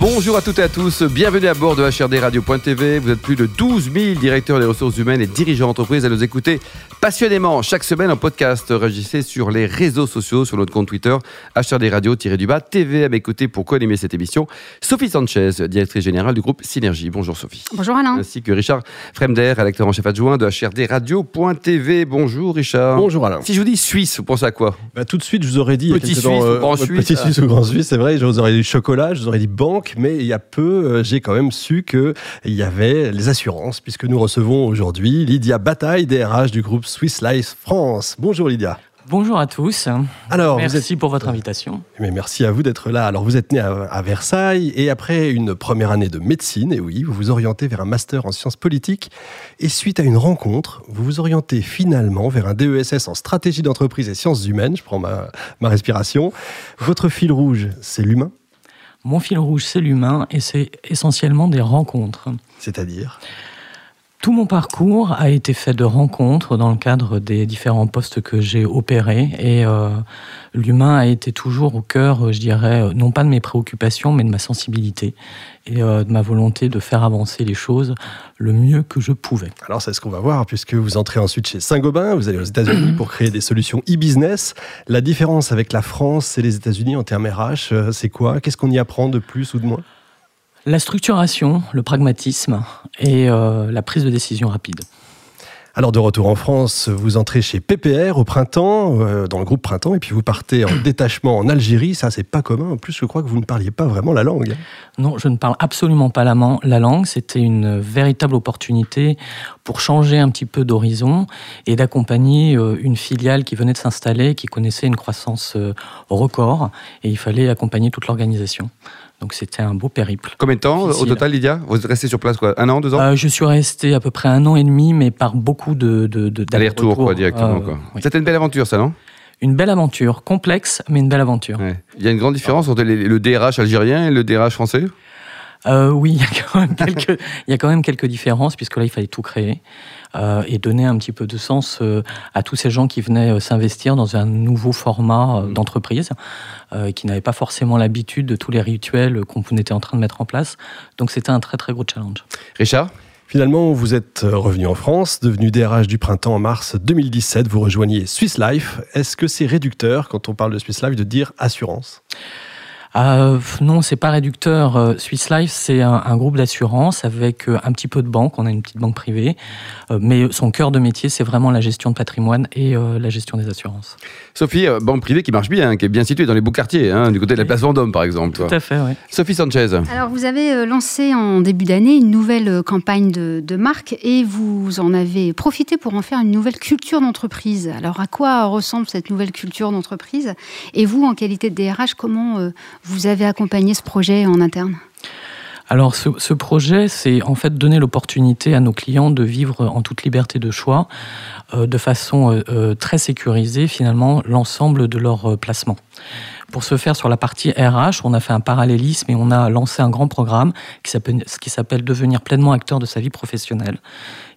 Bonjour à toutes et à tous, bienvenue à bord de HRD Radio.tv. Vous êtes plus de 12 000 directeurs des ressources humaines et dirigeants d'entreprise à nous écouter passionnément chaque semaine en podcast. Réagissez sur les réseaux sociaux, sur notre compte Twitter, HRD Radio-du-bas, TV à mes côtés pour co-animer cette émission. Sophie Sanchez, directrice générale du groupe Synergie. Bonjour Sophie. Bonjour Alain. Ainsi que Richard Fremder, rédacteur en chef adjoint de HRD Radio.tv. Bonjour Richard. Bonjour Alain. Si je vous dis Suisse, vous pensez à quoi? Bah, Tout de suite, je vous aurais dit. Petit Suisse ou Grand Suisse. Petit Suisse ou Grand Suisse, c'est vrai. Je vous aurais dit chocolat, je vous aurais dit banque mais il y a peu, euh, j'ai quand même su qu'il y avait les assurances, puisque nous recevons aujourd'hui Lydia Bataille, DRH du groupe Swiss Life France. Bonjour Lydia. Bonjour à tous. Alors, merci pour votre invitation. Mais merci à vous d'être là. Alors, vous êtes né à, Versailles et après une première année de médecine, et oui, vous vous orientez vers un master en sciences politiques. Et suite à une rencontre, vous vous orientez finalement vers un DESS en stratégie d'entreprise et sciences humaines. Je prends ma, ma respiration. Votre fil rouge, c'est l'humain mon fil rouge, c'est l'humain et c'est essentiellement des rencontres. C'est-à-dire? Tout mon parcours a été fait de rencontres dans le cadre des différents postes que j'ai opérés et euh, l'humain a été toujours au cœur, je dirais, non pas de mes préoccupations, mais de ma sensibilité et euh, de ma volonté de faire avancer les choses le mieux que je pouvais. Alors c'est ce qu'on va voir puisque vous entrez ensuite chez Saint-Gobain, vous allez aux États-Unis pour créer des solutions e-business. La différence avec la France et les États-Unis en termes RH, euh, c'est quoi? Qu'est-ce qu'on y apprend de plus ou de moins? La structuration, le pragmatisme et euh, la prise de décision rapide. Alors de retour en France, vous entrez chez PPR au printemps, euh, dans le groupe Printemps, et puis vous partez en détachement en Algérie. Ça, c'est pas commun. En plus, je crois que vous ne parliez pas vraiment la langue. Non, je ne parle absolument pas la, la langue. C'était une véritable opportunité pour changer un petit peu d'horizon et d'accompagner euh, une filiale qui venait de s'installer, qui connaissait une croissance record, et il fallait accompagner toute l'organisation. Donc c'était un beau périple. Combien de temps au total, Lydia? Vous êtes resté sur place quoi Un an, deux ans? Euh, Je suis resté à peu près un an et demi, mais par beaucoup de, d'aller-retour quoi directement. Euh, quoi. C'était une belle aventure, ça, non? Une belle aventure, complexe, mais une belle aventure. Il y a une grande différence entre le DRH algérien et le DRH français? Euh, oui, il y, a quand même quelques, il y a quand même quelques différences, puisque là, il fallait tout créer euh, et donner un petit peu de sens euh, à tous ces gens qui venaient euh, s'investir dans un nouveau format mmh. d'entreprise, qui n'avaient pas forcément l'habitude de tous les rituels qu'on était en train de mettre en place. Donc, c'était un très, très gros challenge. Richard? Finalement, vous êtes revenu en France, devenu DRH du printemps en mars 2017. Vous rejoignez Swiss Life. Est-ce que c'est réducteur, quand on parle de Swiss Life, de dire assurance? Euh, non, c'est pas réducteur. Euh, Swiss Life, c'est un, groupe d'assurance avec euh, un petit peu de banque. On a une petite banque privée, euh, mais son cœur de métier, c'est vraiment la gestion de patrimoine et la gestion des assurances. Sophie, banque privée qui marche bien, qui est bien située dans les beaux quartiers, hein, du côté de la place Vendôme, par exemple. Tout à fait, oui. Sophie Sanchez. Alors, vous avez lancé en début d'année une nouvelle campagne de, de marque et vous en avez profité pour en faire une nouvelle culture d'entreprise. Alors, à quoi ressemble cette nouvelle culture d'entreprise Et vous, en qualité de DRH, comment vous avez accompagné ce projet en interne? Alors ce, projet, c'est en fait donner l'opportunité à nos clients de vivre en toute liberté de choix, euh, de façon euh, euh, très sécurisée finalement l'ensemble de leur placement. Pour ce faire sur la partie RH, on a fait un parallélisme et on a lancé un grand programme qui s'appelle Devenir pleinement acteur de sa vie professionnelle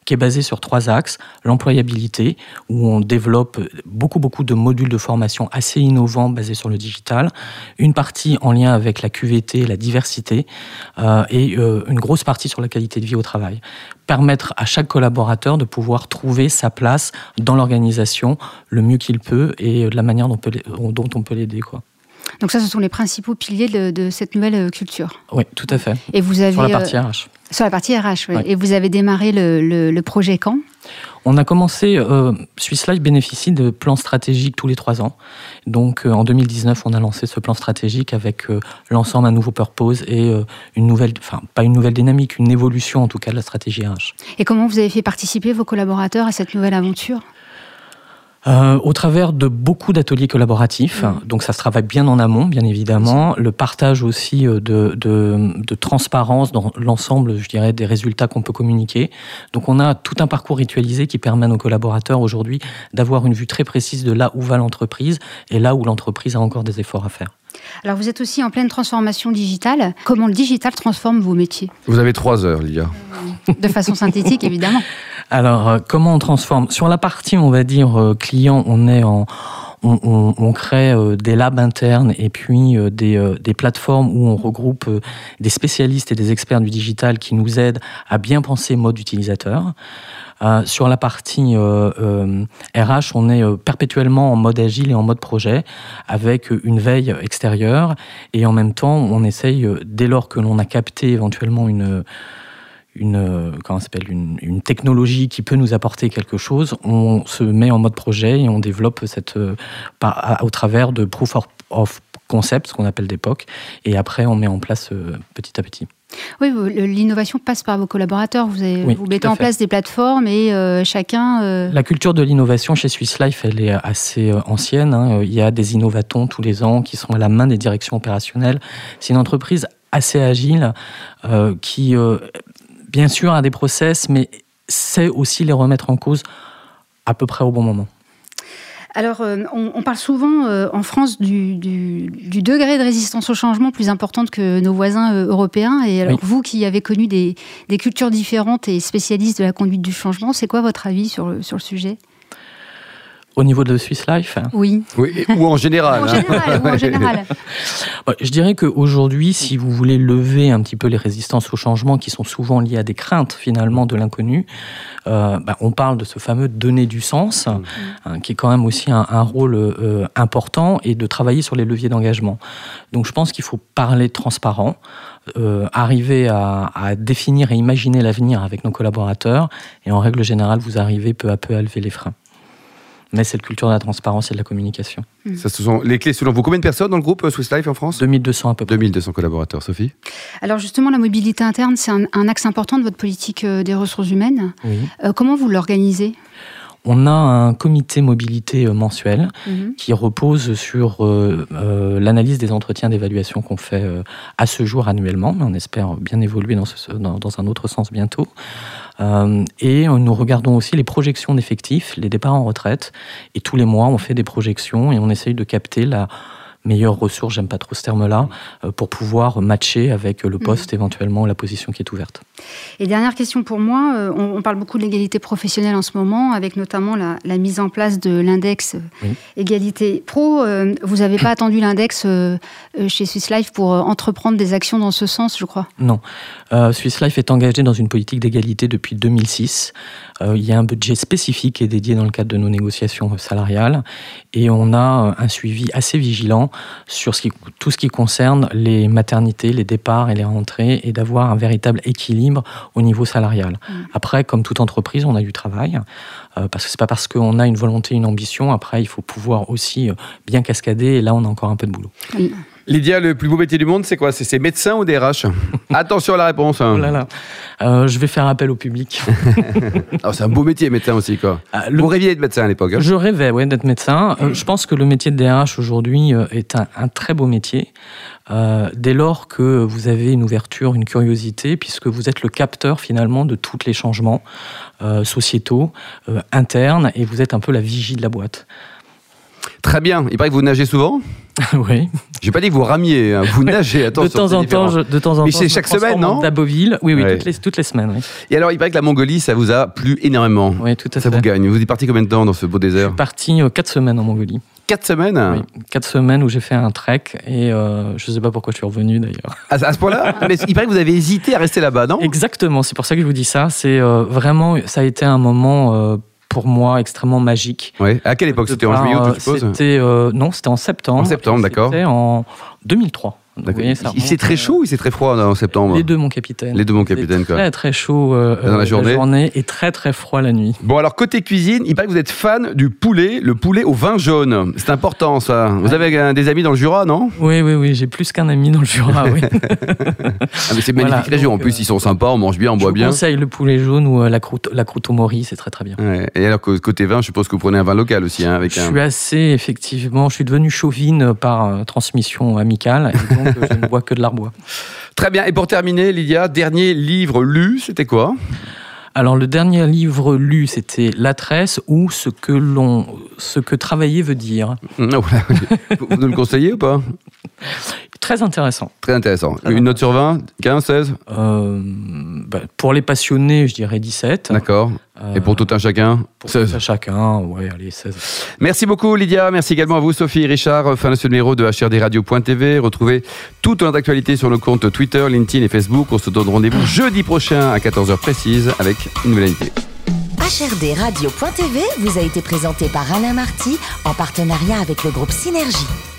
qui est basé sur trois axes. L'employabilité, où on développe beaucoup, beaucoup de modules de formation assez innovants basés sur le digital. Une partie en lien avec la QVT, la diversité, euh, et euh, une grosse partie sur la qualité de vie au travail. Permettre à chaque collaborateur de pouvoir trouver sa place dans l'organisation le mieux qu'il peut et de la manière dont, on peut l'aider. Donc ça, ce sont les principaux piliers de, cette nouvelle euh, culture. Oui, tout à fait. Et vous avez sur la partie RH. Sur la partie RH, oui. Et vous avez démarré le, projet quand? On a commencé, euh, Swiss Life bénéficie de plans stratégiques tous les trois ans. Donc euh, en 2019, on a lancé ce plan stratégique avec euh, l'ensemble un nouveau purpose et une nouvelle, enfin pas une nouvelle dynamique, une évolution en tout cas de la stratégie RH. Et comment vous avez fait participer vos collaborateurs à cette nouvelle aventure? Euh, au travers de beaucoup d'ateliers collaboratifs, mmh. donc ça se travaille bien en amont, bien évidemment. Le partage aussi euh, de, de, de transparence dans l'ensemble, je dirais, des résultats qu'on peut communiquer. Donc on a tout un parcours ritualisé qui permet à nos collaborateurs aujourd'hui d'avoir une vue très précise de là où va l'entreprise et là où l'entreprise a encore des efforts à faire. Alors vous êtes aussi en pleine transformation digitale. Comment le digital transforme vos métiers? Vous avez trois heures, Lia. De façon synthétique, évidemment. Alors, euh, comment on transforme? Sur la partie, on va dire, euh, client, on est. On, crée euh, des labs internes et puis des, des, plateformes où on regroupe des spécialistes et des experts du digital qui nous aident à bien penser mode utilisateur. Sur la partie RH, on est perpétuellement en mode agile et en mode projet, avec une veille extérieure, et en même temps, on essaye, dès lors que l'on a capté éventuellement une une, comment s'appelle, une, une, technologie qui peut nous apporter quelque chose, on se met en mode projet et on développe cette, par, au travers de proof of, concept, ce qu'on appelle d'époque, et après on met en place euh, petit à petit. Oui, l'innovation passe par vos collaborateurs. Vous, avez, oui, vous mettez en place des plateformes et euh, chacun. Euh... La culture de l'innovation chez Swiss Life, elle est assez euh, ancienne. Hein. Il y a des innovatons tous les ans qui sont à la main des directions opérationnelles. C'est une entreprise assez agile euh, qui bien sûr, à des process, mais c'est aussi les remettre en cause à peu près au bon moment. Alors, euh, on, on, parle souvent euh, en France du, du, du, degré de résistance au changement plus importante que nos voisins euh, européens. Et alors, oui. vous qui avez connu des, des, cultures différentes et spécialistes de la conduite du changement, c'est quoi votre avis sur le, sur le sujet? Au niveau de Swiss Life Oui. oui ou en général. en général, ou en général. Je dirais qu'aujourd'hui, si vous voulez lever un petit peu les résistances au changement qui sont souvent liées à des craintes finalement de l'inconnu, euh, bah, on parle de ce fameux donner du sens, mmh. hein, qui est quand même aussi un, un rôle euh, important, et de travailler sur les leviers d'engagement. Donc je pense qu'il faut parler transparent, euh, arriver à, à, définir et imaginer l'avenir avec nos collaborateurs, et en règle générale, vous arrivez peu à peu à lever les freins mais cette culture de la transparence et de la communication. Mmh. Ça, ce sont les clés selon vous. Combien de personnes dans le groupe Swiss Life en France? 2200 à peu près. 2200 collaborateurs. Sophie? Alors justement, la mobilité interne, c'est un, un, axe important de votre politique euh, des ressources humaines. Oui. Euh, comment vous l'organisez? On a un comité mobilité mensuel mmh. qui repose sur euh, euh, l'analyse des entretiens d'évaluation qu'on fait euh, à ce jour annuellement, mais on espère bien évoluer dans, ce, dans, dans un autre sens bientôt. Euh, et nous regardons aussi les projections d'effectifs, les départs en retraite. Et tous les mois, on fait des projections et on essaye de capter la meilleure ressource, j'aime pas trop ce terme-là, euh, pour pouvoir matcher avec le poste mmh. éventuellement la position qui est ouverte. Et dernière question pour moi, euh, on, on, parle beaucoup de l'égalité professionnelle en ce moment, avec notamment la, la mise en place de l'index oui. égalité pro. Euh, vous n'avez pas attendu l'index euh, chez Swiss Life pour euh, entreprendre des actions dans ce sens, je crois? Non. Euh, Swiss Life est engagé dans une politique d'égalité depuis 2006. Euh, il y a un budget spécifique qui est dédié dans le cadre de nos négociations salariales et on a un suivi assez vigilant sur ce qui, tout ce qui concerne les maternités, les départs et les rentrées et d'avoir un véritable équilibre au niveau salarial. Mmh. Après, comme toute entreprise, on a du travail euh, parce que c'est pas parce qu'on a une volonté, une ambition. Après, il faut pouvoir aussi euh, bien cascader et là, on a encore un peu de boulot. Mmh. Lydia, le plus beau métier du monde, c'est quoi? C'est médecin ou DRH Attention à la réponse. Hein. Oh là là. Euh, je vais faire appel au public. c'est un beau métier, médecin aussi. Quoi. Ah, le... Vous rêviez d'être médecin à l'époque hein? Je rêvais, oui, d'être médecin. Euh, je pense que le métier de DRH aujourd'hui euh, est un, un, très beau métier. Euh, dès lors que vous avez une ouverture, une curiosité, puisque vous êtes le capteur finalement de tous les changements sociétaux, internes, et vous êtes un peu la vigie de la boîte. Très bien. Il paraît que vous nagez souvent oui. J'ai pas dit que vous ramiez, hein. vous nagez. Attention, de temps en temps, je, de temps en Mais temps. c'est chaque semaine, non D'Aboville, oui, oui, ouais. toutes, les, toutes les semaines. Oui. Et alors, il paraît que la Mongolie, ça vous a plu énormément. Oui, tout à ça fait. vous gagne. Vous êtes parti combien de temps dans ce beau désert Je suis parti euh, 4 semaines en Mongolie. 4 semaines Oui, 4 semaines où j'ai fait un trek et euh, je sais pas pourquoi je suis revenu d'ailleurs. À, à, ce point-là Mais il paraît que vous avez hésité à rester là-bas, non? Exactement, c'est pour ça que je vous dis ça. C'est euh, vraiment, ça a été un moment euh, pour moi extrêmement magique. Oui. À quelle époque C'était en juillet, je suppose C'était euh, non, c'était en septembre. En septembre, d'accord. C'était en 2003. Voyez, il c'est très chaud ou c'est très froid en septembre Les deux, mon capitaine. Les deux, mon capitaine. Très, très chaud euh, dans la journée. la journée. et très, très froid la nuit. Bon, alors, côté cuisine, il paraît que vous êtes fan du poulet, le poulet au vin jaune. C'est important, ça. Vous avez euh, des amis dans le Jura, non? Oui, oui, oui. J'ai plus qu'un ami dans le Jura, oui. ah, mais c'est magnifique voilà, région. Donc, en plus, ils sont sympas, on mange bien, on boit bien. Je conseille le poulet jaune ou euh, la croûte, la croûte au mori, c'est très, très bien. Ouais. Et alors, côté vin, je suppose que vous prenez un vin local aussi. Hein, avec je un... suis assez, effectivement, je suis devenu chauvine par euh, transmission amicale. Et donc, je ne bois que de l'arbois. Très bien. Et pour terminer, Lydia, dernier livre lu, c'était quoi? Alors le dernier livre lu, c'était La Tresse ou ce que l'on, ce que travailler veut dire. Mmh, Vous nous le conseillez ou pas? Très intéressant. Très intéressant. Très Une note sur 20 15, 16 euh, bah, Pour les passionnés, je dirais 17. D'accord. Et pour tout un chacun Pour 16. tout un chacun, ouais, allez, 16. Merci beaucoup Lydia, merci également à vous Sophie et Richard. Fin de ce numéro de HRDRadio.tv. Retrouvez toute notre actualité sur nos comptes Twitter, LinkedIn et Facebook. On se donne rendez-vous jeudi prochain à 14h précise avec une nouvelle invitée. HRD Radio.tv vous a été présenté par Alain Marty en partenariat avec le groupe Synergie.